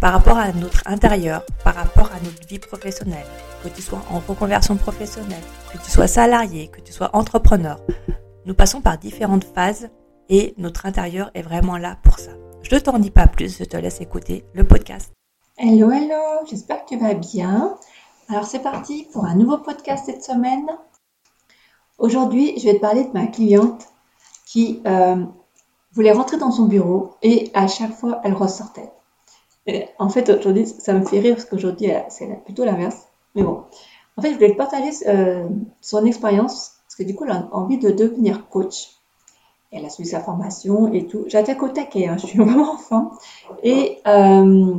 par rapport à notre intérieur, par rapport à notre vie professionnelle, que tu sois en reconversion professionnelle, que tu sois salarié, que tu sois entrepreneur. Nous passons par différentes phases et notre intérieur est vraiment là pour ça. Je ne t'en dis pas plus, je te laisse écouter le podcast. Hello, hello, j'espère que tu vas bien. Alors c'est parti pour un nouveau podcast cette semaine. Aujourd'hui, je vais te parler de ma cliente qui euh, voulait rentrer dans son bureau et à chaque fois, elle ressortait en fait, aujourd'hui, ça me fait rire parce qu'aujourd'hui, c'est plutôt l'inverse. Mais bon. En fait, je voulais partager euh, son expérience parce que du coup, elle a envie de devenir coach. Elle a suivi sa formation et tout. J'attaque au taquet, hein, je suis vraiment enfant. Et euh,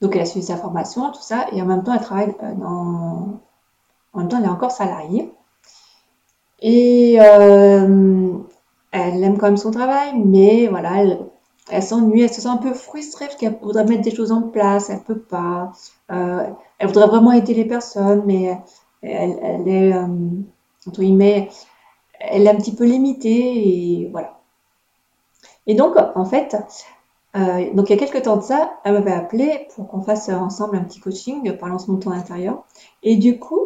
donc, elle a suivi sa formation, tout ça. Et en même temps, elle travaille euh, dans. En même temps, elle est encore salariée. Et elle aime quand même son travail, mais voilà, elle s'ennuie, elle se sent un peu frustrée parce qu'elle voudrait mettre des choses en place, elle peut pas. Euh, elle voudrait vraiment aider les personnes, mais elle, est, euh, elle est un petit peu limitée et voilà. Et donc, en fait, euh, donc il y a quelques temps de ça, elle m'avait appelé pour qu'on fasse ensemble un petit coaching par lancement de ton intérieur. Et du coup,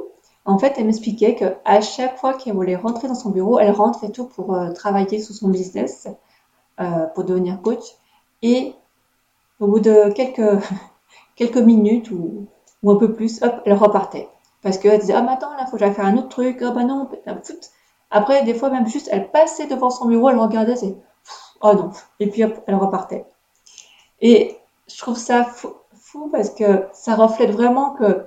en fait, elle m'expliquait qu'à chaque fois qu'elle voulait rentrer dans son bureau, elle rentre et tout pour travailler sur son business. Euh, pour devenir coach. Et au bout de quelques, quelques minutes ou, ou un peu plus, hop, elle repartait. Parce qu'elle disait, ah, mais attends, là, faut que faire un autre truc. Ah, bah non, après, des fois, même juste, elle passait devant son bureau, elle regardait, c'est, oh non. Et puis, hop, elle repartait. Et je trouve ça fou, parce que ça reflète vraiment que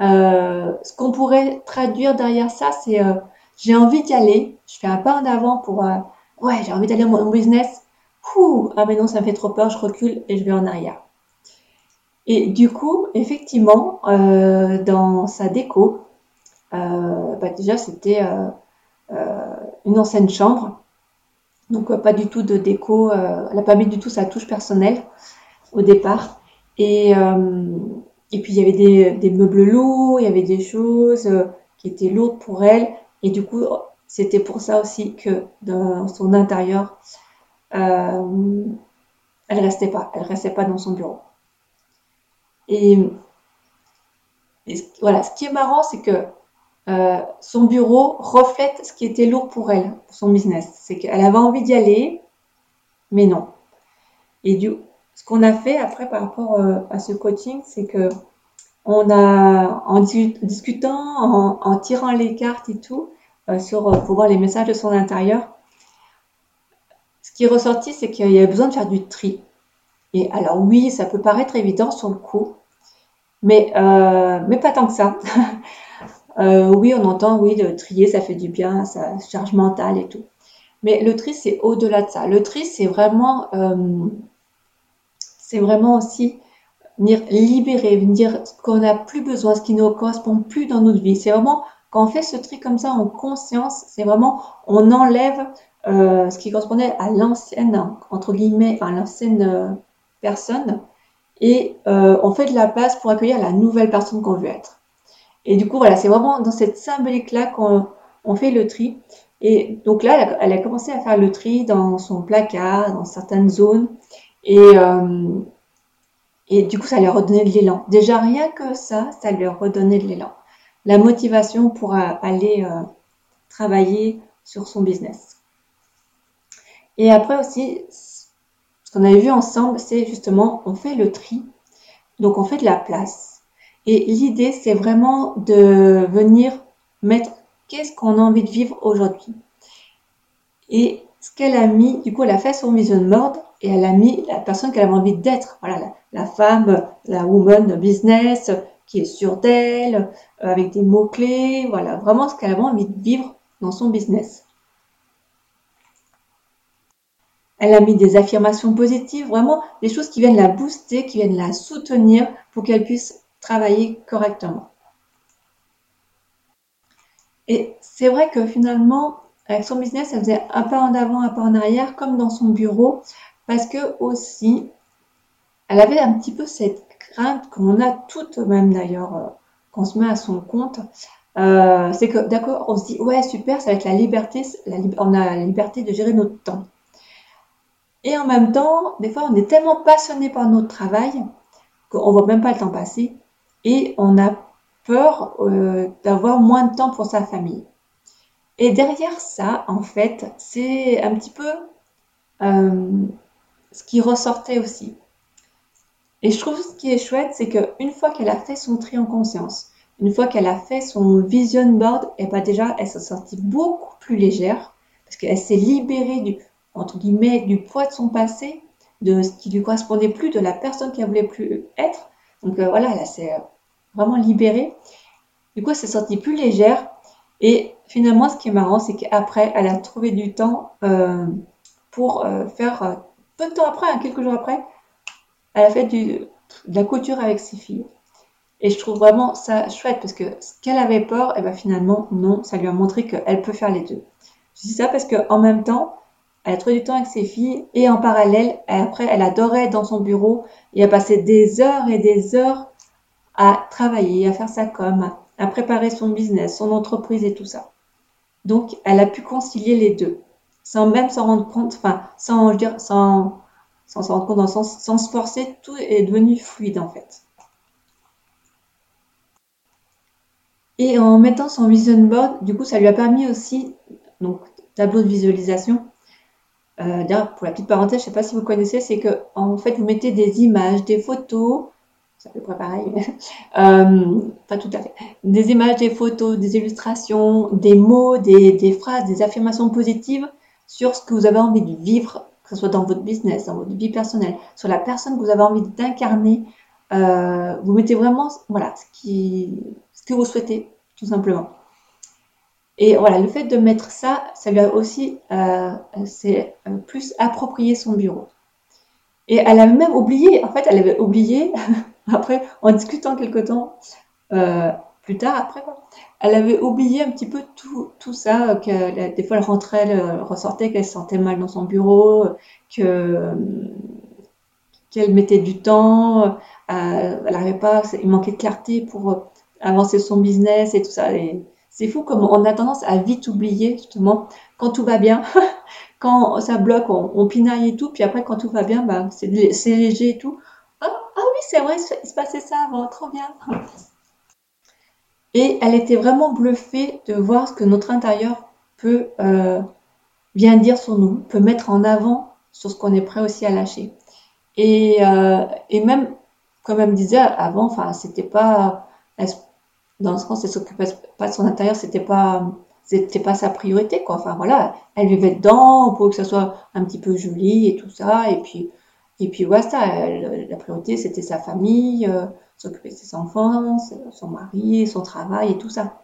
euh, ce qu'on pourrait traduire derrière ça, c'est euh, j'ai envie d'y aller, je fais un pas en avant pour, ouais, j'ai envie d'aller mon business. Ah mais non, ça me fait trop peur, je recule et je vais en arrière. Et du coup, effectivement, euh, dans sa déco, euh, bah déjà c'était euh, une ancienne chambre, donc pas du tout de déco, elle n'a pas mis du tout sa touche personnelle au départ. Et, et puis il y avait des, meubles lourds, il y avait des choses qui étaient lourdes pour elle, et du coup c'était pour ça aussi que dans son intérieur, euh, elle restait pas, elle restait pas dans son bureau. Et, voilà, ce qui est marrant, c'est que euh, son bureau reflète ce qui était lourd pour elle, pour son business. C'est qu'elle avait envie d'y aller, mais non. Et du, ce qu'on a fait après par rapport euh, à ce coaching, c'est que on a, en discutant, en, tirant les cartes et tout, sur, euh, pour voir les messages de son intérieur. Ce qui est ressorti, c'est qu'il y avait besoin de faire du tri. Et alors oui, ça peut paraître évident sur le coup, mais, euh, mais pas tant que ça. oui, on entend, oui, de trier, ça fait du bien, ça charge mentale et tout. Mais le tri, c'est au-delà de ça. Le tri, c'est vraiment, c'est vraiment aussi venir libérer, venir ce qu'on n'a plus besoin, ce qui ne correspond plus dans notre vie. C'est vraiment quand on fait ce tri comme ça en conscience, c'est vraiment, on enlève euh, ce qui correspondait à l'ancienne, entre guillemets, à l'ancienne euh, personne, et euh, on fait de la place pour accueillir la nouvelle personne qu'on veut être. Et du coup, voilà, c'est vraiment dans cette symbolique-là qu'on on fait le tri. Et donc là, elle a, commencé à faire le tri dans son placard, dans certaines zones. Et, et du coup, ça lui a redonné de l'élan. Déjà, rien que ça, ça lui a redonné de l'élan la motivation pour aller euh, travailler sur son business. Et après aussi, ce qu'on avait vu ensemble, c'est justement, on fait le tri, donc on fait de la place. Et l'idée, c'est vraiment de venir mettre qu'est-ce qu'on a envie de vivre aujourd'hui. Et ce qu'elle a mis, du coup, elle a fait son vision board et elle a mis la personne qu'elle avait envie d'être. Voilà, la, femme, la woman business qui est sûre d'elle, euh, avec des mots-clés, voilà, vraiment ce qu'elle avait envie de vivre dans son business. Elle a mis des affirmations positives, vraiment des choses qui viennent la booster, qui viennent la soutenir pour qu'elle puisse travailler correctement. Et c'est vrai que finalement, avec son business, elle faisait un pas en avant, un pas en arrière, comme dans son bureau, parce que aussi, elle avait un petit peu cette crainte qu'on a toutes, même d'ailleurs, euh, qu'on se met à son compte. Euh, c'est que d'accord, on se dit ouais super, ça va être la liberté, on a la liberté de gérer notre temps. Et en même temps, des fois, on est tellement passionné par notre travail qu'on voit même pas le temps passer et on a peur euh, d'avoir moins de temps pour sa famille. Et derrière ça, en fait, c'est un petit peu euh, ce qui ressortait aussi. Et je trouve ce qui est chouette, c'est qu'une fois qu'elle a fait son tri en conscience, une fois qu'elle a fait son vision board, et eh ben déjà, elle s'est sortie beaucoup plus légère parce qu'elle s'est libérée du, entre guillemets, du poids de son passé, de ce qui lui correspondait plus, de la personne qu'elle voulait plus être. Donc euh, voilà, elle s'est vraiment libérée. Du coup, elle s'est sortie plus légère. Et finalement, ce qui est marrant, c'est qu'après, elle a trouvé du temps euh, pour euh, faire, euh, peu de temps après, hein, quelques jours après, elle a fait de la couture avec ses filles. Et je trouve vraiment ça chouette parce que ce qu'elle avait peur, et eh ben finalement, non, ça lui a montré qu'elle peut faire les deux. Je dis ça parce qu'en même temps, elle a trouvé du temps avec ses filles et en parallèle, après, elle adorait être dans son bureau et a passé des heures et des heures à travailler, à faire sa com, à préparer son business, son entreprise et tout ça. Donc, elle a pu concilier les deux, sans même s'en rendre compte, enfin, sans, je dire, sans, sans s'en rendre compte sens, sans se forcer, tout est devenu fluide en fait. Et en mettant son vision board, du coup, ça lui a permis aussi, donc, tableau de visualisation. Euh, D'ailleurs, pour la petite parenthèse, je ne sais pas si vous connaissez, c'est que en fait, vous mettez des images, des photos, à peu près pareil, euh, pas tout à fait. Des images, des photos, des illustrations, des mots, des, phrases, des affirmations positives sur ce que vous avez envie de vivre, que ce soit dans votre business, dans votre vie personnelle, sur la personne que vous avez envie d'incarner. Euh, vous mettez vraiment, voilà, ce, que vous souhaitez, tout simplement. Et voilà, le fait de mettre ça, ça lui a aussi, euh, c'est plus approprié son bureau. Et elle avait même oublié, en fait, elle avait oublié Après, en discutant quelque temps euh, plus tard, après, elle avait oublié un petit peu tout, tout ça, que des fois elle rentrait, elle ressortait qu'elle se sentait mal dans son bureau, que qu'elle mettait du temps, euh, elle n'arrivait pas, il manquait de clarté pour avancer son business et tout ça. Et c'est fou comme on a tendance à vite oublier justement quand tout va bien, quand ça bloque, on, pinaille et tout, puis après quand tout va bien, bah, c'est léger et tout ah oui, c'est vrai, il se passait ça avant, trop bien. Et elle était vraiment bluffée de voir ce que notre intérieur peut euh, bien dire sur nous, peut mettre en avant sur ce qu'on est prêt aussi à lâcher. Et, euh, et même, comme elle me disait avant, enfin, c'était pas, dans le sens, elle s'occupait pas de son intérieur, c'était pas, c'était pas sa priorité, quoi. Enfin, voilà, elle vivait dedans pour que ça soit un petit peu joli et tout ça, et puis, et puis voilà, la priorité c'était sa famille, euh, s'occuper de ses enfants, son mari, son travail et tout ça.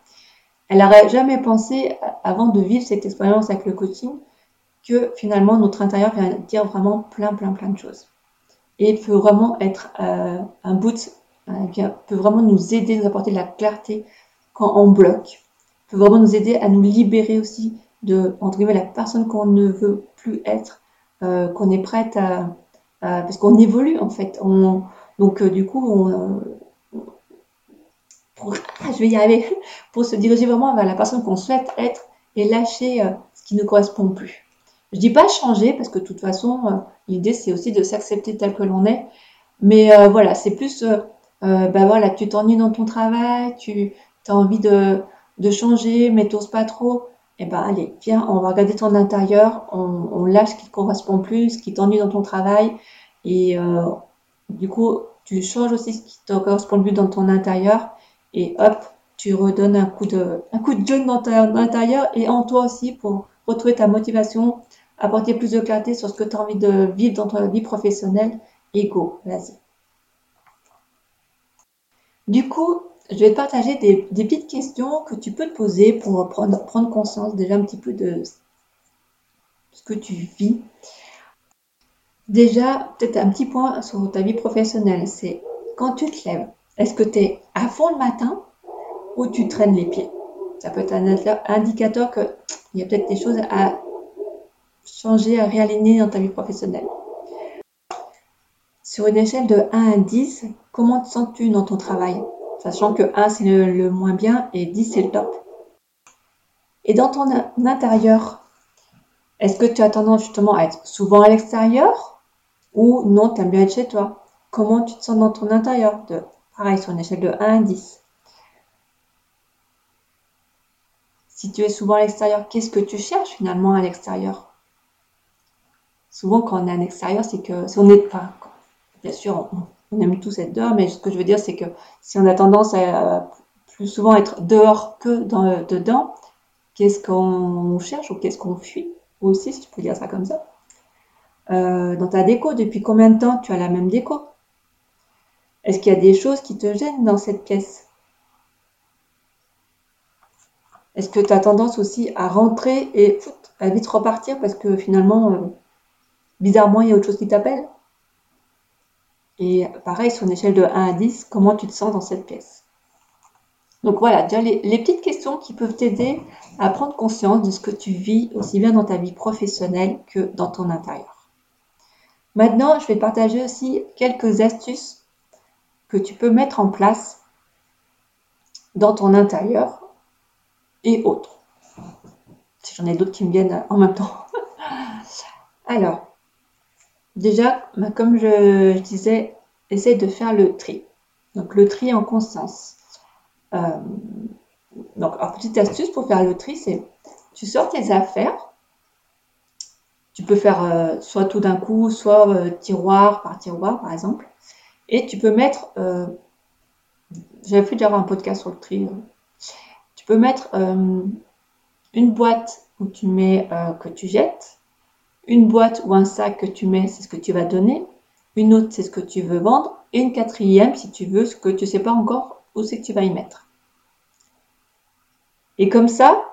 Elle n'aurait jamais pensé, avant de vivre cette expérience avec le coaching, que finalement notre intérieur vient dire vraiment plein, plein, plein de choses. Et peut vraiment être euh, un bout, euh, peut vraiment nous aider, nous apporter de la clarté quand on bloque, peut vraiment nous aider à nous libérer aussi de, entre guillemets, la personne qu'on ne veut plus être, euh, qu'on est prête à, euh, parce qu'on évolue en fait. On, donc euh, du coup, ah, je vais y arriver, pour se diriger vraiment vers la personne qu'on souhaite être et lâcher euh, ce qui ne correspond plus. Je dis pas changer parce que de toute façon, l'idée c'est aussi de s'accepter tel que l'on est. Mais voilà, c'est plus, ben voilà, tu t'ennuies dans ton travail, tu as envie de, changer, mais t'oses pas trop eh ben allez, viens, on va regarder ton intérieur, on, lâche ce qui ne correspond plus, ce qui t'ennuie dans ton travail, et euh, du coup, tu changes aussi ce qui te correspond plus dans ton intérieur, et hop, tu redonnes un coup de, un dans, l'intérieur et en toi aussi pour retrouver ta motivation, apporter plus de clarté sur ce que tu as envie de vivre dans ta vie professionnelle. Et go, vas-y. Du coup, je vais te partager des, petites questions que tu peux te poser pour prendre, prendre conscience déjà un petit peu de ce que tu vis. Déjà, peut-être un petit point sur ta vie professionnelle, c'est quand tu te lèves, est-ce que tu es à fond le matin ou tu traînes les pieds? Ça peut être un indicateur qu'il y a peut-être des choses à changer, à réaligner dans ta vie professionnelle. Sur une échelle de 1 à 10, comment te sens-tu dans ton travail? Sachant que 1 c'est le, moins bien et 10 c'est le top. Et dans ton intérieur, est-ce que tu as tendance justement à être souvent à l'extérieur ou non, tu aimes bien être chez toi Comment tu te sens dans ton intérieur de, Pareil, sur une échelle de 1 à 10. Si tu es souvent à l'extérieur, qu'est-ce que tu cherches finalement à l'extérieur? Souvent, quand on est à l'extérieur, c'est que si on n'est pas, bien sûr, on, aime tous être dehors, mais ce que je veux dire, c'est que si on a tendance à plus souvent être dehors que dans, dedans, qu'est-ce qu'on cherche ou qu'est-ce qu'on fuit? Aussi, si tu peux dire ça comme ça. Euh, dans ta déco, depuis combien de temps tu as la même déco? Est-ce qu'il y a des choses qui te gênent dans cette pièce? Est-ce que tu as tendance aussi à rentrer et à vite repartir parce que finalement, euh, bizarrement, il y a autre chose qui t'appelle? Et pareil, sur une échelle de 1 à 10, comment tu te sens dans cette pièce? Donc voilà, déjà les, petites questions qui peuvent t'aider à prendre conscience de ce que tu vis aussi bien dans ta vie professionnelle que dans ton intérieur. Maintenant, je vais partager aussi quelques astuces que tu peux mettre en place dans ton intérieur et autres. Si j'en ai d'autres qui me viennent en même temps. Alors, déjà, bah, comme je, disais, essaye de faire le tri. Donc le tri en conscience. Euh, donc, petite astuce pour faire le tri, c'est tu sors tes affaires. Tu peux faire euh, soit tout d'un coup, soit euh, tiroir par tiroir, par exemple. Et tu peux mettre, j'avais fait déjà un podcast sur le tri. Tu peux mettre une boîte où tu mets que tu jettes, une boîte ou un sac que tu mets, c'est ce que tu vas donner, une autre, c'est ce que tu veux vendre, et une quatrième, si tu veux, ce que tu ne sais pas encore où c'est que tu vas y mettre. Et comme ça,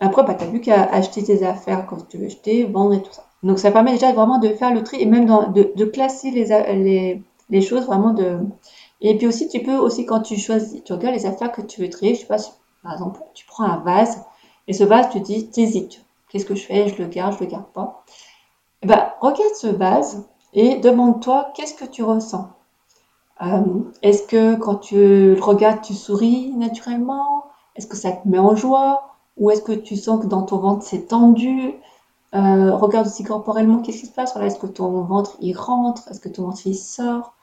après, bah, tu n'as plus qu'à acheter tes affaires quand tu veux acheter, vendre et tout ça. Donc ça permet déjà vraiment de faire le tri et même de, classer les, les, choses vraiment de. Et puis aussi, tu peux aussi quand tu choisis, tu regardes les affaires que tu veux trier, je sais pas, par exemple, tu prends un vase et ce vase, tu dis, hésites. Qu'est-ce que je fais? Je le garde, je le garde pas. Ben, regarde ce vase et demande-toi qu'est-ce que tu ressens? Euh, est-ce que quand tu le regardes, tu souris naturellement? Est-ce que ça te met en joie? Ou est-ce que tu sens que dans ton ventre c'est tendu? Euh, Regarde aussi corporellement qu'est-ce qui se passe? Est-ce que ton ventre il rentre? Est-ce que ton ventre il sort?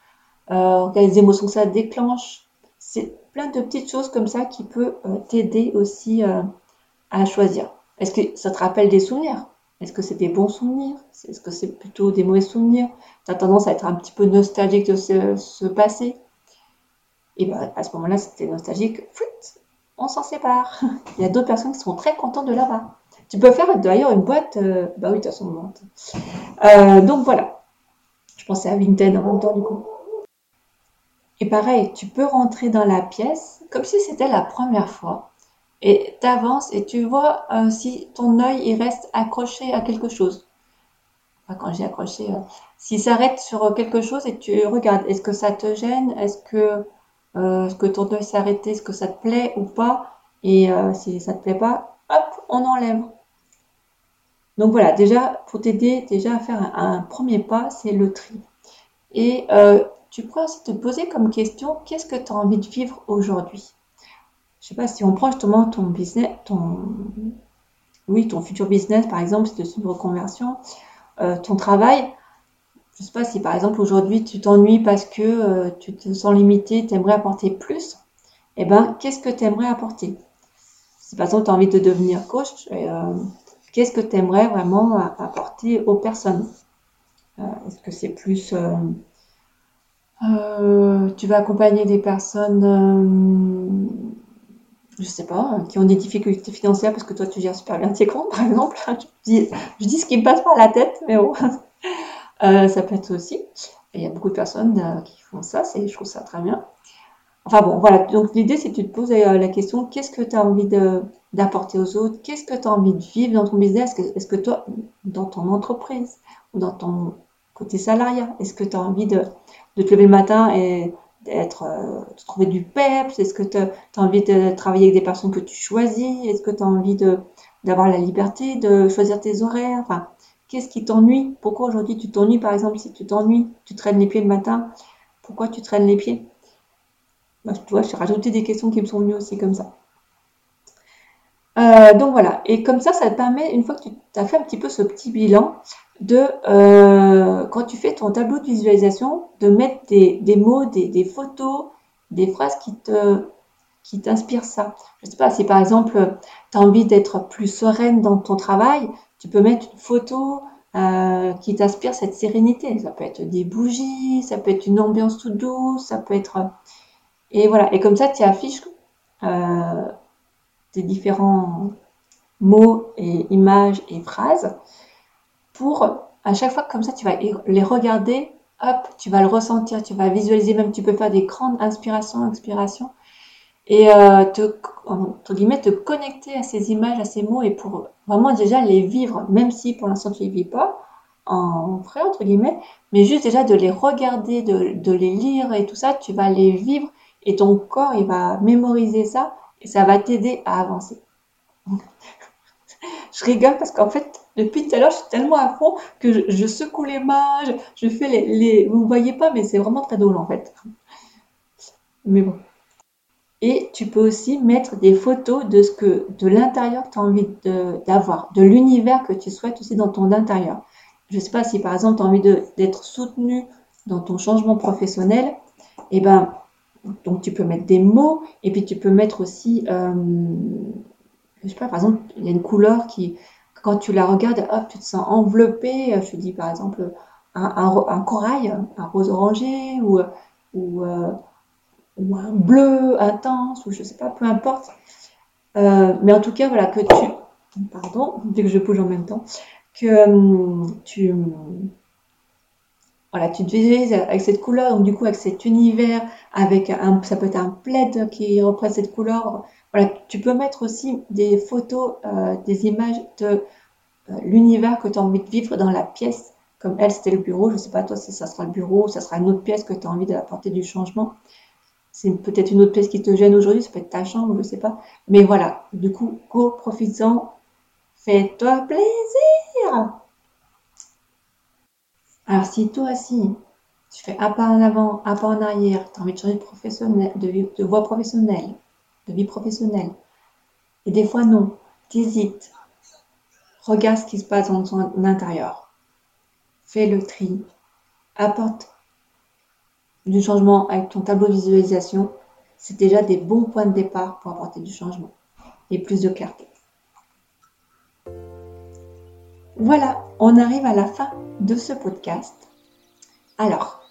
Euh, Regarde les émotions ça déclenche. C'est plein de petites choses comme ça qui peuvent t'aider aussi à choisir. Est-ce que ça te rappelle des souvenirs? Est-ce que c'est des bons souvenirs? Est-ce que c'est plutôt des mauvais souvenirs? Tu as tendance à être un petit peu nostalgique de ce, passé. Et bien, à ce moment-là, c'était nostalgique, on s'en sépare. Il y a d'autres personnes qui sont très contentes de là-bas. Tu peux faire d'ailleurs une boîte. Euh, bah oui, de toute façon. Euh, donc voilà. Je pensais à Vinted en même temps, du coup. Et pareil, tu peux rentrer dans la pièce comme si c'était la première fois et tu avances et tu vois euh, si ton œil il reste accroché à quelque chose. quand j'ai accroché, s'il s'arrête sur quelque chose et tu regardes, est-ce que ça te gêne? Est-ce que, euh, que ton œil s'est arrêté Est-ce que ça te plaît ou pas Et si ça te plaît pas, hop, on enlève. Donc voilà, déjà, pour t'aider déjà à faire un, premier pas, c'est le tri. Et tu pourrais aussi te poser comme question, qu'est-ce que tu as envie de vivre aujourd'hui? Je sais pas, si on prend justement ton business, ton, oui, ton futur business, par exemple, si c'est une reconversion, euh, ton travail, je sais pas si par exemple aujourd'hui tu t'ennuies parce que euh, tu te sens limité, tu aimerais apporter plus, eh ben, qu'est-ce que tu aimerais apporter? Si par exemple tu as envie de devenir coach, euh, qu'est-ce que tu aimerais vraiment apporter aux personnes? Est-ce que c'est plus... tu vas accompagner des personnes je sais pas, qui ont des difficultés financières parce que toi tu gères super bien tes comptes, par exemple? Je dis, je dis ce qui me passe par la tête, mais bon, euh, ça peut être aussi. il y a beaucoup de personnes euh, qui font ça, je trouve ça très bien. Enfin bon, voilà. Donc l'idée, c'est que tu te poses euh, la question qu'est-ce que tu as envie d'apporter aux autres? Qu'est-ce que tu as envie de vivre dans ton business? Est-ce que, toi, dans ton entreprise ou dans ton côté salariat, est-ce que tu as envie de, de, te lever le matin et d'être, de trouver du peps? Est-ce que tu as, envie de travailler avec des personnes que tu choisis? Est-ce que tu as envie d'avoir la liberté de choisir tes horaires? Qu'est-ce qui t'ennuie? Pourquoi aujourd'hui tu t'ennuies Par exemple, si tu t'ennuies, tu traînes les pieds le matin, pourquoi tu traînes les pieds? Bah, tu vois, j'ai rajouté des questions qui me sont venues aussi comme ça. Euh, donc voilà, et comme ça, ça te permet, une fois que tu as fait un petit peu ce petit bilan, de, euh, quand tu fais ton tableau de visualisation, de mettre des, mots, des, photos, des phrases qui te qui t'inspirent ça. Je ne sais pas, si par exemple, tu as envie d'être plus sereine dans ton travail, tu peux mettre une photo euh, qui t'inspire cette sérénité. Ça peut être des bougies, ça peut être une ambiance toute douce, ça peut être et voilà, et comme ça, tu affiches euh, tes différents mots et images et phrases pour, à chaque fois, comme ça, tu vas les regarder, hop, tu vas le ressentir, tu vas visualiser, même tu peux faire des grandes inspirations, expirations, et euh, te, entre guillemets, te connecter à ces images, à ces mots, et pour vraiment déjà les vivre, même si pour l'instant tu ne les vis pas, en vrai, entre guillemets, mais juste déjà de les regarder, de, les lire et tout ça, tu vas les vivre et ton corps, il va mémoriser ça et ça va t'aider à avancer. je rigole parce qu'en fait, depuis tout à l'heure, je suis tellement à fond que je, secoue les mains, je, fais les, les, Vous ne voyez pas, mais c'est vraiment très drôle en fait. Mais bon. Et tu peux aussi mettre des photos de ce que, de l'intérieur que tu as envie d'avoir, de, l'univers que tu souhaites aussi dans ton intérieur. Je ne sais pas si par exemple tu as envie d'être soutenu dans ton changement professionnel, et eh ben donc tu peux mettre des mots et puis tu peux mettre aussi, euh, je sais pas, par exemple, il y a une couleur qui, quand tu la regardes, hop, tu te sens enveloppé. Je dis par exemple un, corail, un rose orangé ou, ou, euh, ou, un bleu intense ou je sais pas, peu importe. Euh, mais en tout cas, voilà, que tu, pardon, dès que je bouge en même temps, que euh, tu voilà, tu te visualises avec cette couleur, donc du coup avec cet univers, avec un, ça peut être un plaid qui représente cette couleur. Voilà, tu peux mettre aussi des photos, euh, des images de euh, l'univers que tu as envie de vivre dans la pièce. Comme elle, c'était le bureau. Je ne sais pas toi si ça sera le bureau, ou ça sera une autre pièce que tu as envie d'apporter du changement. C'est peut-être une autre pièce qui te gêne aujourd'hui, ça peut être ta chambre, je ne sais pas. Mais voilà, du coup, go, profites-en, fais-toi plaisir. Alors si toi aussi, tu fais un pas en avant, un pas en arrière, tu as envie de changer de, professionnel, de, voie professionnelle, de vie professionnelle, et des fois non, hésites, regarde ce qui se passe dans ton intérieur, fais le tri, apporte du changement avec ton tableau de visualisation, c'est déjà des bons points de départ pour apporter du changement et plus de clarté. Voilà, on arrive à la fin de ce podcast. Alors,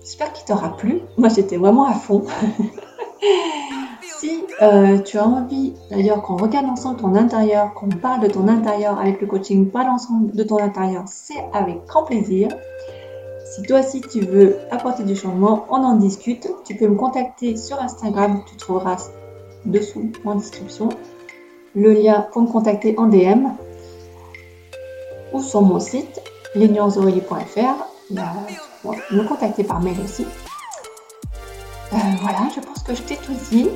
j'espère qu'il t'aura plu. Moi, j'étais vraiment à fond. si euh, tu as envie, d'ailleurs, qu'on regarde ensemble ton intérieur, qu'on parle de ton intérieur avec le coaching, parle ensemble de ton intérieur, c'est avec grand plaisir. Si toi aussi tu veux apporter du changement, on en discute. Tu peux me contacter sur Instagram, tu trouveras dessous en description le lien pour me contacter en DM ou sur mon site lesnuanceaurélie.fr. me contacter par mail aussi. Euh, voilà, je pense que je t'ai tout dit.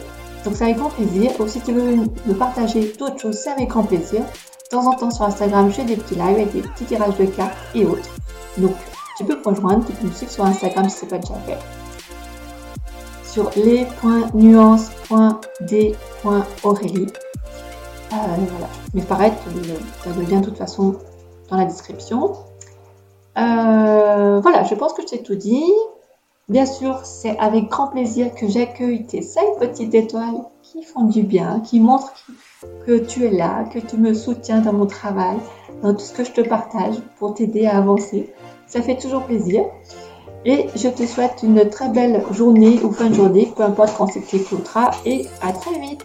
Donc c'est avec grand plaisir. Ou si tu veux me partager d'autres choses, c'est avec grand plaisir. De temps en temps sur Instagram, j'ai des petits lives avec des petits tirages de cartes et autres. Donc tu peux me rejoindre, tu peux me suivre sur Instagram si ce n'est pas déjà fait. Sur les.nuances.d.aurélie. Euh, voilà. Mais pareil, tu as le lien de toute façon dans la description. Euh, voilà, je pense que je t'ai tout dit. Bien sûr, c'est avec grand plaisir que j'accueille tes cinq petites étoiles qui font du bien, qui montrent que tu es là, que tu me soutiens dans mon travail, dans tout ce que je te partage pour t'aider à avancer. Ça fait toujours plaisir. Et je te souhaite une très belle journée ou fin de journée, peu importe quand c'est que tu. Et à très vite